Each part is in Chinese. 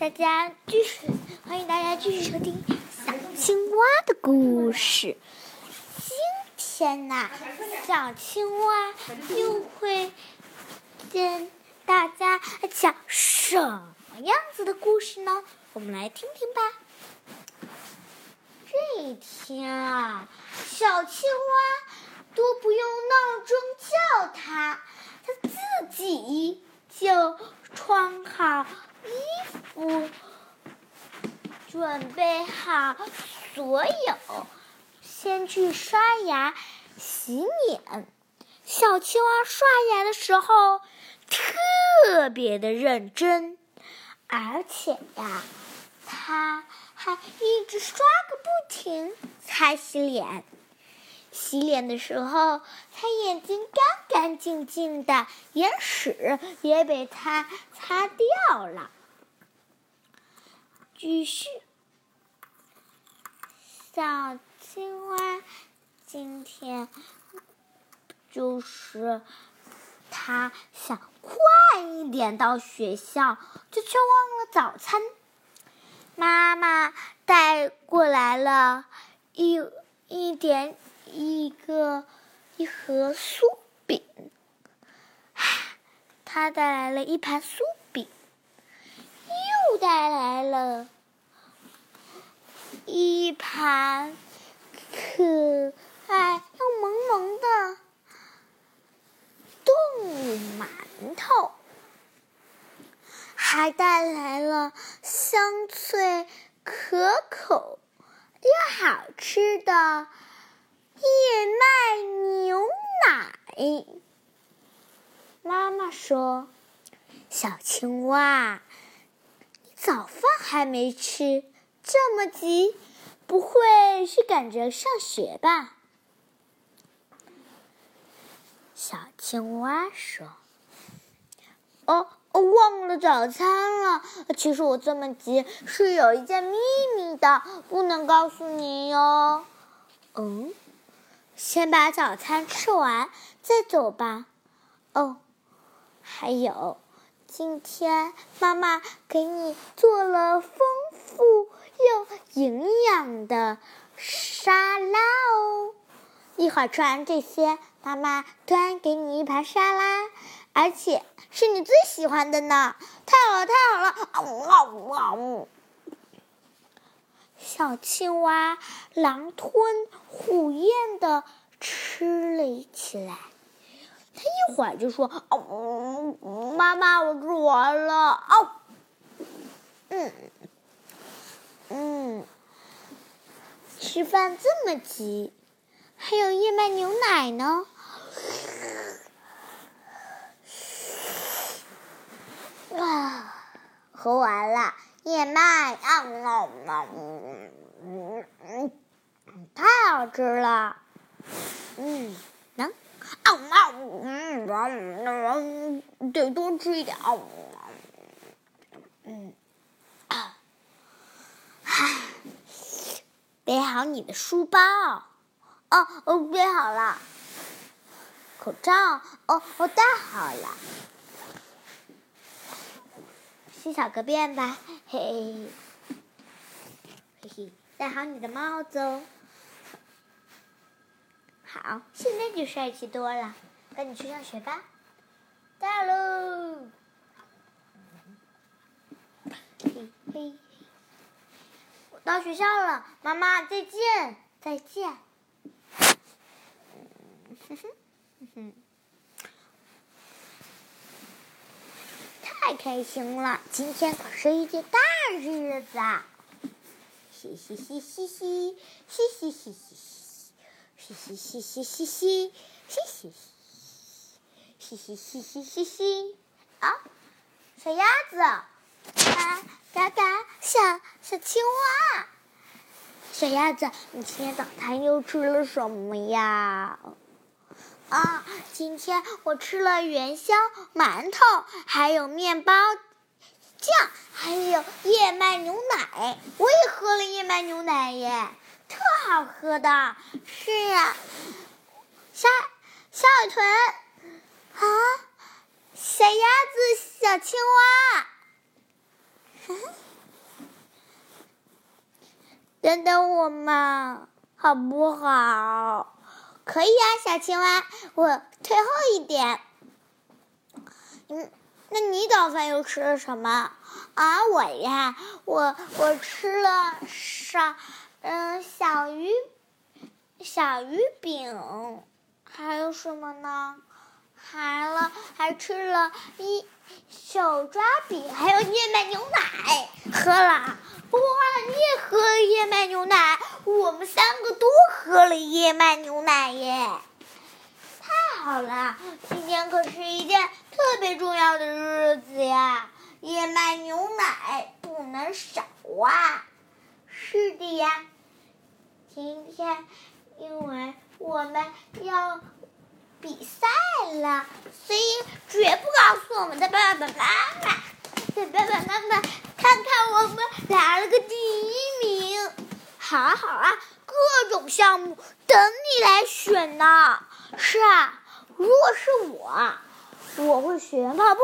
大家继续欢迎大家继续收听小青蛙的故事。今天呢，小青蛙又会跟大家讲什么样子的故事呢？我们来听听吧。这一天啊，小青蛙都不用闹钟叫它，它自己就穿好。衣服，准备好所有，先去刷牙、洗脸。小青蛙刷牙的时候特别的认真，而且呀，它还一直刷个不停才洗脸。洗脸的时候，他眼睛干干净净的，眼屎也被他擦掉了。继续，小青蛙今天就是他想快一点到学校，就却忘了早餐。妈妈带过来了一一点。一个一盒酥饼，他带来了一盘酥饼，又带来了一盘可爱又萌萌的动物馒头，还带来了香脆可口又好吃的。燕麦牛奶。妈妈说：“小青蛙，早饭还没吃，这么急，不会是赶着上学吧？”小青蛙说：“哦，哦忘了早餐了。其实我这么急，是有一件秘密的，不能告诉你哟。”嗯。先把早餐吃完再走吧。哦，还有，今天妈妈给你做了丰富又营养的沙拉哦。一会儿吃完这些，妈妈端给你一盘沙拉，而且是你最喜欢的呢。太好了，太好了！小青蛙狼吞虎咽的吃了起来，会就说：“哦，妈妈，我吃完了。”哦，嗯嗯，吃饭这么急，还有燕麦牛奶呢。啊，喝完了。燕麦啊，嗯嗯嗯，太好吃了，嗯，能，啊嗯。嗯，得多吃一点，嗯，啊，唉，背好你的书包，哦哦，背好了，口罩，哦我戴好了。洗小个便吧，嘿，嘿嘿，戴好你的帽子哦。好，现在就帅气多了，赶紧去上学吧。到喽，嘿嘿，我到学校了，妈妈再见，再见。哼哼，哼哼。太开心了！今天可是一件大日子啊！嘻嘻嘻嘻嘻，嘻嘻嘻嘻嘻，嘻嘻嘻嘻嘻嘻，嘻嘻嘻嘻嘻嘻嘻嘻啊！小鸭子，嘎嘎嘎，小小青蛙，小鸭子，你今天早餐又吃了什么呀？啊，今天我吃了元宵、馒头，还有面包酱，还有燕麦牛奶。我也喝了燕麦牛奶耶，特好喝的。是呀，小小海豚啊，小鸭子，小青蛙。等等我嘛，好不好？可以啊，小青蛙，我退后一点。嗯，那你早饭又吃了什么？啊，我呀，我我吃了上嗯小鱼小鱼饼，还有什么呢？还了还吃了一手抓饼，还有燕麦牛奶喝了。哇，你也喝了燕麦牛奶，我们三个都喝了燕麦牛奶耶！太好了，今天可是一件特别重要的日子呀，燕麦牛奶不能少啊！是的呀，今天因为我们要比赛了，所以绝不告诉我们的爸爸妈妈。给爸爸妈妈，看看我们拿了个第一名，好啊好啊，各种项目等你来选呢。是啊，如果是我，我会选跑步；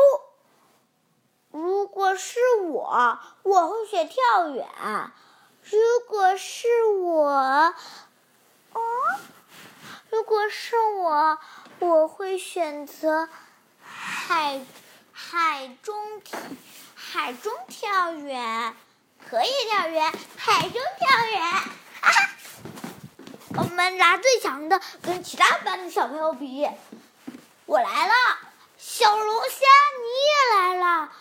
如果是我，我会选跳远；如果是我，哦，如果是我，我会选择海海中。海中跳远，可以跳远，海中跳远，我们拿最强的跟其他班的小朋友比。我来了，小龙虾，你也来了。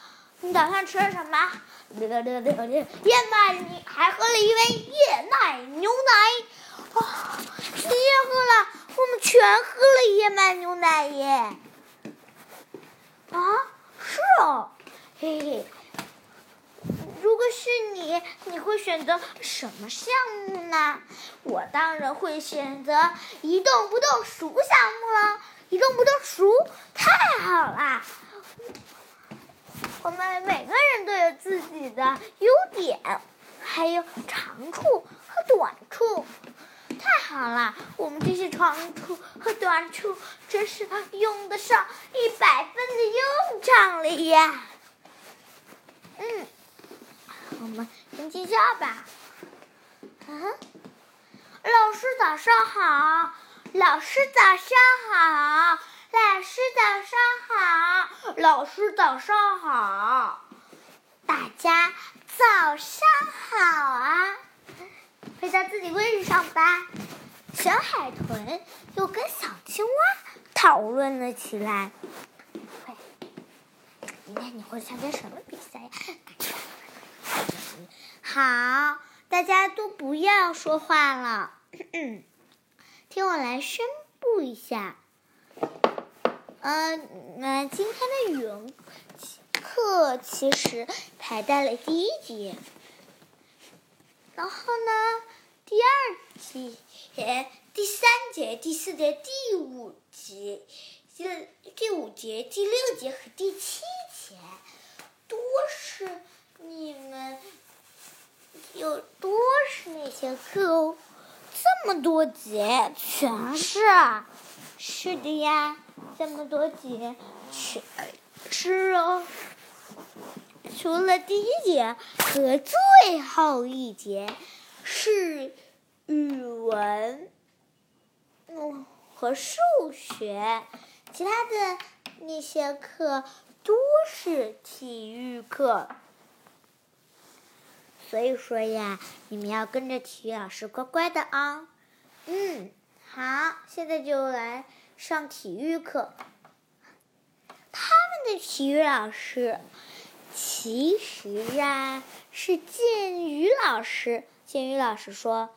你打算吃什么？燕麦，你还喝了一杯燕麦牛奶。啊，你也喝了，我们全喝了燕麦牛奶耶。啊，是哦，嘿嘿。如果是你，你会选择什么项目呢？我当然会选择一动不动熟项目了。一动不动熟，太好啦！我们每个人都有自己的优点，还有长处和短处。太好了，我们这些长处和短处真是用得上一百分的用场了呀！嗯。我们先进校吧。嗯，老师早上好，老师早上好，老师早上好，老师早上好，大家早上好啊！回到自己位置上吧。小海豚又跟小青蛙讨论了起来。今天你会参加什么比赛呀？好，大家都不要说话了，听我来宣布一下。嗯，那今天的语文课其实排在了第一节，然后呢，第二节、第三节、第四节、第五节、第第五节、第六节和第七节都是你们。有多是那些课哦？这么多节，全是。是的呀，这么多节，全是哦。除了第一节和最后一节是语文，嗯，和数学，其他的那些课都是体育课。所以说呀，你们要跟着体育老师乖乖的啊。嗯，好，现在就来上体育课。他们的体育老师其实啊是建宇老师。建宇老师说：“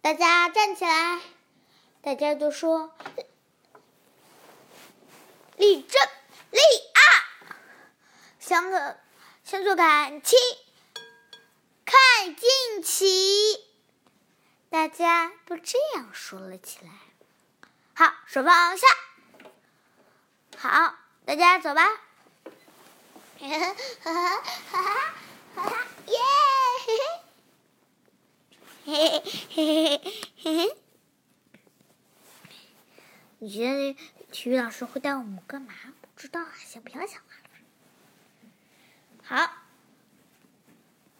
大家站起来！”大家都说：“立正，立二，向左，向左看齐。”快进起！大家都这样说了起来。好，手放下。好，大家走吧。哈哈哈哈哈哈！耶！嘿嘿嘿嘿嘿嘿！你觉得体育老师会带我们干嘛？不知道啊，先不要想了。好。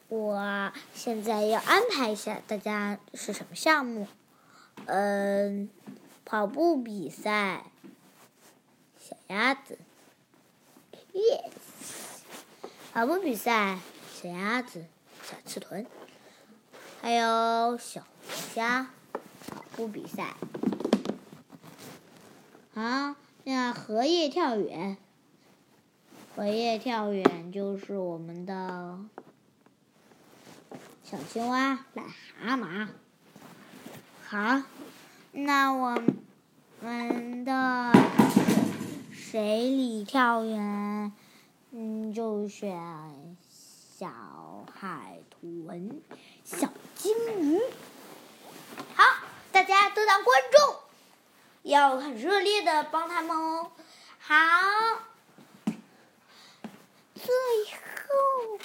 我现在要安排一下大家是什么项目。嗯，跑步比赛，小鸭子，yes，跑步比赛，小鸭子，小刺豚，还有小龙虾，跑步比赛。啊，那荷叶跳远，荷叶跳远就是我们的小青蛙、癞蛤蟆。好，那我们的水里跳远，嗯，就选小海豚、小金鱼。好，大家都当观众，要很热烈的帮他们哦。好，最后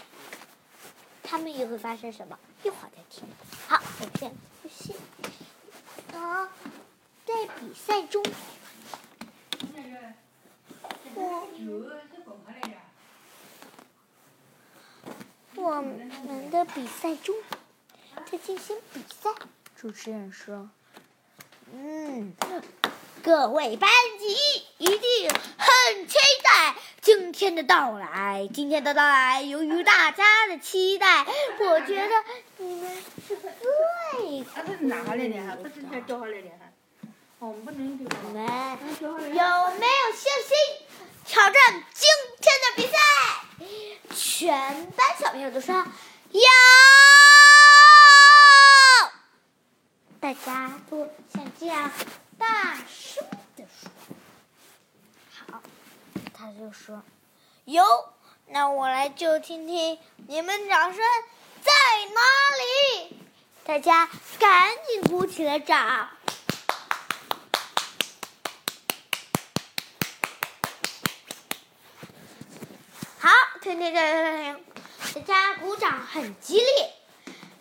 他们又会发生什么？一会儿再听。好，我们现在休息。啊，在比赛中，我我们的比赛中在进行比赛。主持人说：“嗯，各位班级一定很期待今天的到来。今天的到来，由于大家的期待，我觉得你们是最……啊，这是拿下来的哈，不是才掉下来的哈。哦，不能丢。你们有没有信心挑战今天的比赛？全班小朋友都说有。大家都像这样大声的说。好，他就说有。那我来就听听你们掌声在哪里？大家赶紧鼓起了掌。好，听听听听听，大家鼓掌很激烈。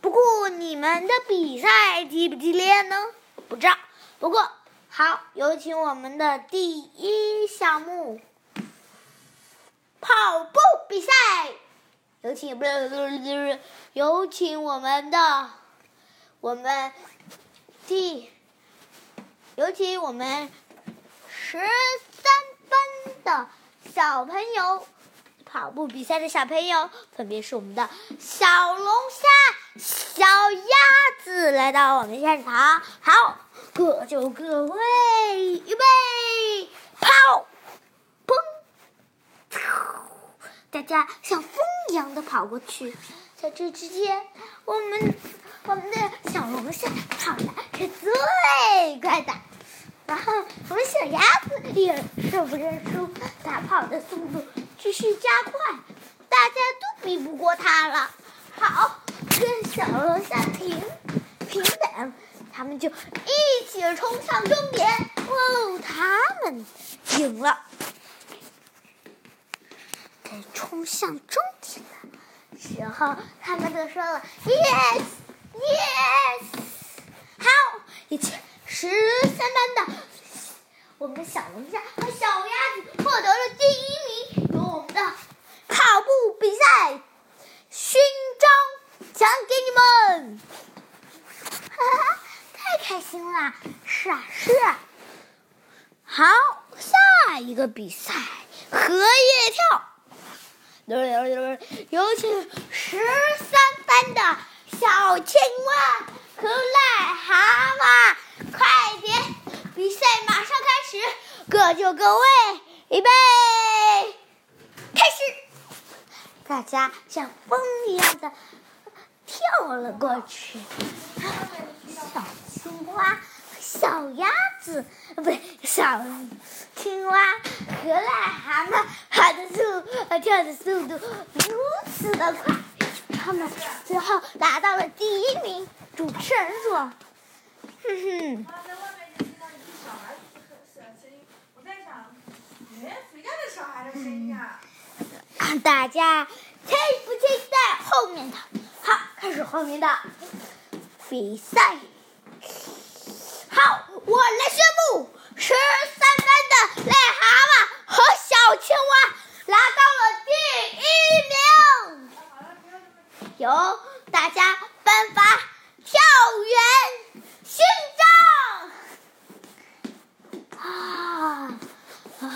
不过你们的比赛激不激烈呢？不知道。不过好，有请我们的第一项目跑步比赛。有请，有请我们的我们第有请我们十三班的小朋友。跑步比赛的小朋友分别是我们的小龙虾、小鸭子来到我们现场。好，各就各位，预备，跑，砰！大家像风一样的跑过去，在这之间，我们我们的小龙虾跑的是最快的，然后我们小鸭子也受不认输，它跑的速度。继续加快，大家都比不过它了。好，跟小龙虾平平等，他们就一起冲向终点。哦，他们赢了。在冲向终点的时候，他们都说了 “yes yes”。好，一起十三班的我们的小龙虾和小鸭子获得了第一名。有我们的跑步比赛勋章奖给你们，哈哈，太开心了！是啊，是啊。好，下一个比赛荷叶跳，有请十三班的小青蛙和癞蛤蟆，快点！比赛马上开始，各就各位，预备。开始，大家像风一样的跳了过去。小青蛙、小鸭子，不对，小青蛙和癞蛤蟆跑的速，跳的速度如此的快，他们最后拿到了第一名。主持人说：“哼哼。”大家期不期待后面的？开始后面的比赛。好，我来宣布，十三班的癞蛤蟆和小青蛙拿到了第一名。由大家颁发跳远勋章。啊啊！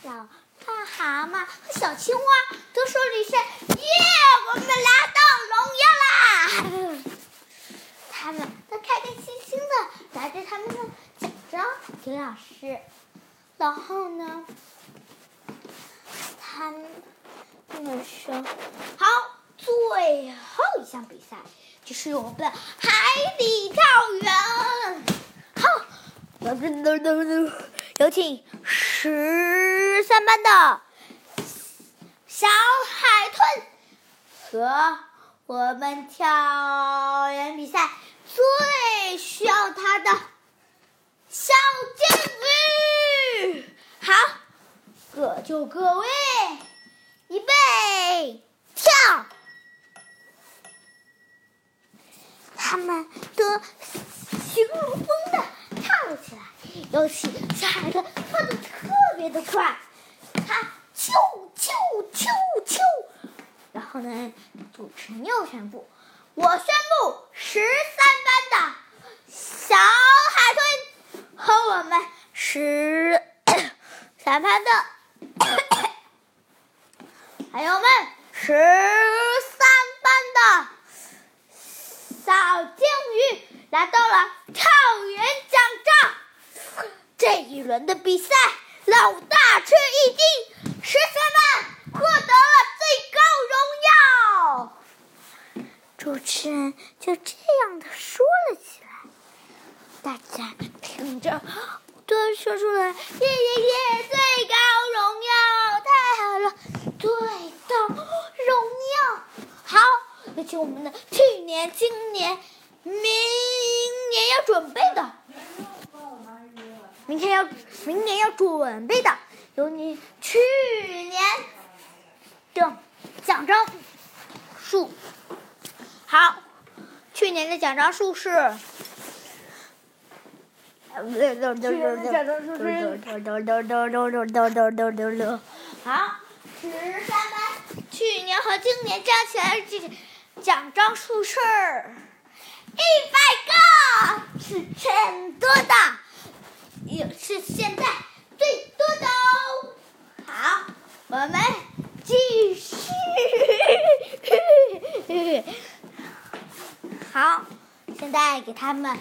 小癞蛤蟆和小青蛙都说了一声：“耶，我们拿到荣耀啦！”他们都开开心心的拿着他们的奖章给老师，然后呢，他们们说：“好，最后一项比赛就是我们的海底跳远。”好，有请十三班的小海豚和我们跳远比赛最需要它的小金鱼。好，各就各位，预备，跳！他们都形如风的跳了起来，尤其小海豚跳的特别的快，他啾啾啾啾。然后呢，主持人又宣布：“我宣布，十三班的小海豚和我们十三班的，还有我们十三班的小鲸鱼来到了跳远奖章。这一轮的比赛，老大吃一惊，十三班获得了最高荣耀。主持人就这样的说了起来，大家听着都说出来：“耶耶耶！最高荣耀，太好了，最高！”，有请我们的去年、今年、明年要准备的，明天要明年要准备的，有你去年的奖章数。好，去年的奖章数是。好，十三班，去年和今年加起来这奖章数是一百个，是很多的，也是现在最多的哦。好，我们继续。好，现在给他们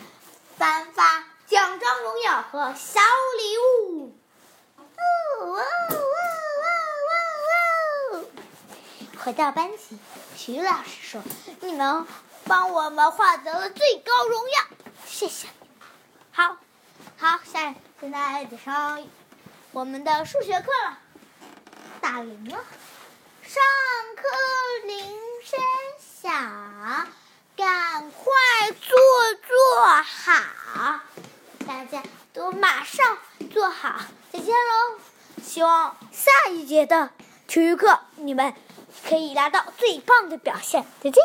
颁发奖章、荣耀和小礼物。哦哦哦哦哦！回到班级，徐老师说：“你们帮我们获得了最高荣耀，谢谢。”好，好，下现在得上我们的数学课了，打铃了，上课铃声响。赶快坐坐好，大家都马上坐好，再见喽！希望下一节的体育课你们可以拿到最棒的表现，再见。